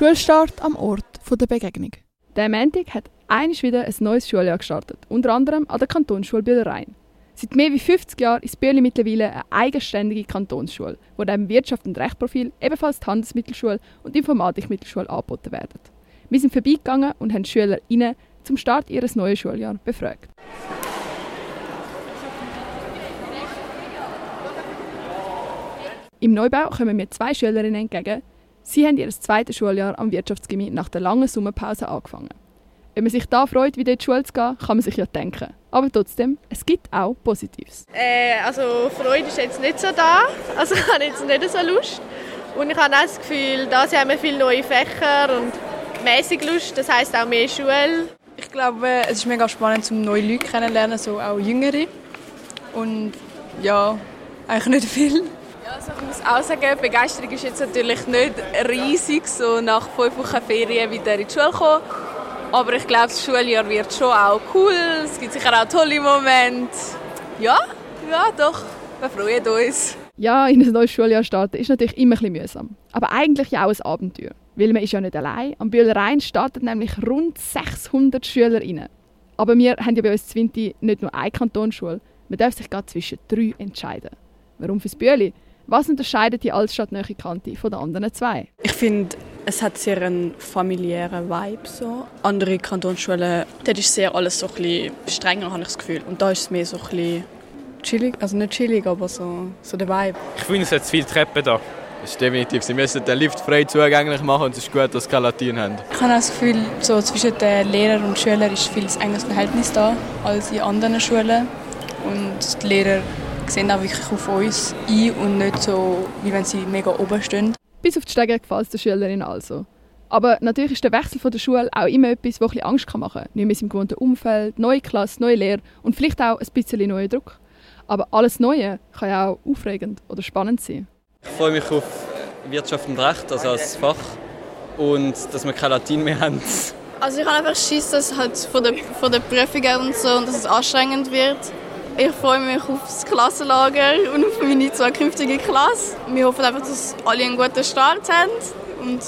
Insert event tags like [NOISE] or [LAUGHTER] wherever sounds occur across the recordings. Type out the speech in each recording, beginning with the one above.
Schulstart am Ort der Begegnung. Der Montag hat einisch wieder ein neues Schuljahr gestartet, unter anderem an der Kantonsschule Bühlerein. Seit mehr als 50 Jahren ist Bürli mittlerweile eine eigenständige Kantonsschule, wo neben Wirtschaft- und Rechtprofil ebenfalls die Handelsmittelschule und die Informatikmittelschule angeboten werden. Wir sind vorbeigegangen und haben SchülerInnen zum Start ihres neuen Schuljahres befragt. Im Neubau kommen mir zwei Schülerinnen entgegen. Sie haben ihr zweites Schuljahr am Wirtschaftsgymnasium nach der langen Sommerpause angefangen. Wenn man sich da freut, wieder in die Schule zu gehen, kann man sich ja denken. Aber trotzdem, es gibt auch Positives. Äh, also Freude ist jetzt nicht so da. Also [LAUGHS] ich habe jetzt nicht so Lust. Und ich habe auch das Gefühl, da haben wir viele neue Fächer und mäßig Lust. Das heißt auch mehr Schule. Ich glaube, es ist mega spannend, um neue Leute kennenzulernen, so auch Jüngere. Und ja, eigentlich nicht viel. Ich muss auch sagen, die Begeisterung ist jetzt natürlich nicht riesig, so nach fünf Wochen Ferien wieder in die Schule kommen. Aber ich glaube, das Schuljahr wird schon auch cool. Es gibt sicher auch tolle Momente. Ja, ja, doch, wir freuen uns. Ja, in ein neues Schuljahr starten ist natürlich immer ein bisschen mühsam. Aber eigentlich ja auch ein Abenteuer. Weil man ist ja nicht allein. Am Bühlerein starten nämlich rund 600 SchülerInnen. Aber wir haben ja bei uns Zwinti nicht nur eine Kantonsschule. Man darf sich gerade zwischen drei entscheiden. Warum fürs Bühli? Was unterscheidet die altstadtnähe Kante von den anderen zwei? Ich finde, es hat sehr einen familiären Vibe. So. Andere Kantonsschulen, dort ist sehr alles so ein bisschen strenger, habe ich das Gefühl. Und da ist es mehr so ein bisschen chillig. Also nicht chillig, aber so, so der Vibe. Ich finde, es hat zu viele Treppen da. Das ist definitiv. Sie müssen den Lift frei zugänglich machen und es ist gut, dass sie keine Latinen haben. Ich habe das Gefühl, so zwischen den Lehrern und Schülern ist viel enges Verhältnis da als in anderen Schulen. Und die Lehrer sehen auch wirklich auf uns ein und nicht so, wie wenn sie mega oben stehen. Bis auf die Stege gefällt es der Schülerin also. Aber natürlich ist der Wechsel von der Schule auch immer etwas, das ein Angst machen kann. Nicht mehr im gewohnten Umfeld, neue Klasse, neue Lehre und vielleicht auch ein bisschen neuer Druck. Aber alles Neue kann ja auch aufregend oder spannend sein. Ich freue mich auf Wirtschaft und Recht, also als Fach. Und dass wir kein Latin mehr haben. Also ich habe einfach Schiss, dass halt von der, von der Prüfungen und so und dass es anstrengend wird. Ich freue mich auf das Klassenlager und auf meine zukünftige Klasse. Wir hoffen einfach, dass alle einen guten Start haben. Und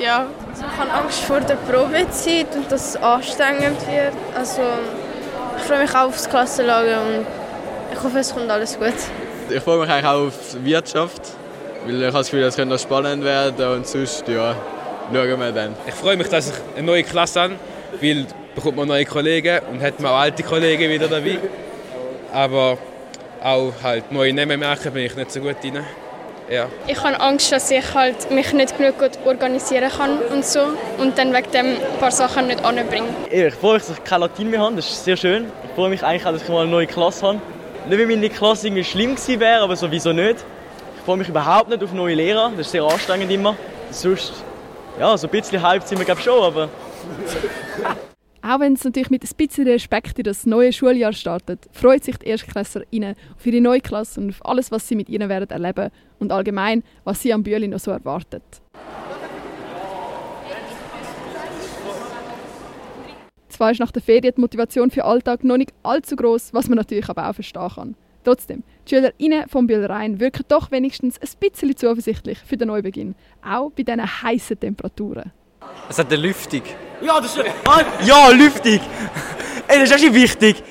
ja. Also ich habe Angst vor der Probezeit und dass es anstrengend wird. Also ich freue mich auch auf das Klassenlager und ich hoffe, es kommt alles gut. Ich freue mich eigentlich auch auf Wirtschaft, weil ich habe das Gefühl, es könnte noch spannend werden und sonst, ja, schauen wir dann. Ich freue mich, dass ich eine neue Klasse habe, weil bekommt man neue Kollegen und hat man auch alte Kollegen wieder dabei. Aber auch halt neue Namen merken bin ich nicht so gut drin. Ja. Ich habe Angst, dass ich halt mich nicht genug gut organisieren kann und so und dann wegen dem ein paar Sachen nicht anbringe. Ich freue mich, dass ich kein Latin mehr habe, das ist sehr schön. Ich freue mich eigentlich auch, dass ich mal eine neue Klasse habe. Nicht, weil meine Klasse irgendwie schlimm gewesen wäre, aber sowieso nicht. Ich freue mich überhaupt nicht auf neue Lehrer, das ist sehr anstrengend immer. Sonst, ja, so ein bisschen hyped sind wir glaube schon, aber... Auch wenn es natürlich mit ein bisschen Respekt in das neue Schuljahr startet, freut sich die Erstklässlerinnen auf ihre neue Klasse und auf alles, was sie mit ihnen werden erleben und allgemein, was sie am Bühli noch so erwartet. Zwar ist nach der Ferien die Motivation für den Alltag noch nicht allzu groß, was man natürlich aber auch verstehen kann. Trotzdem, die SchülerInnen vom Bühlerein wirken doch wenigstens ein bisschen zuversichtlich für den Neubeginn, auch bei diesen heißen Temperaturen. Es hat eine Lüftung. Ja, das ist... Ah, ja, Lüftung! Ey, das ist schon wichtig.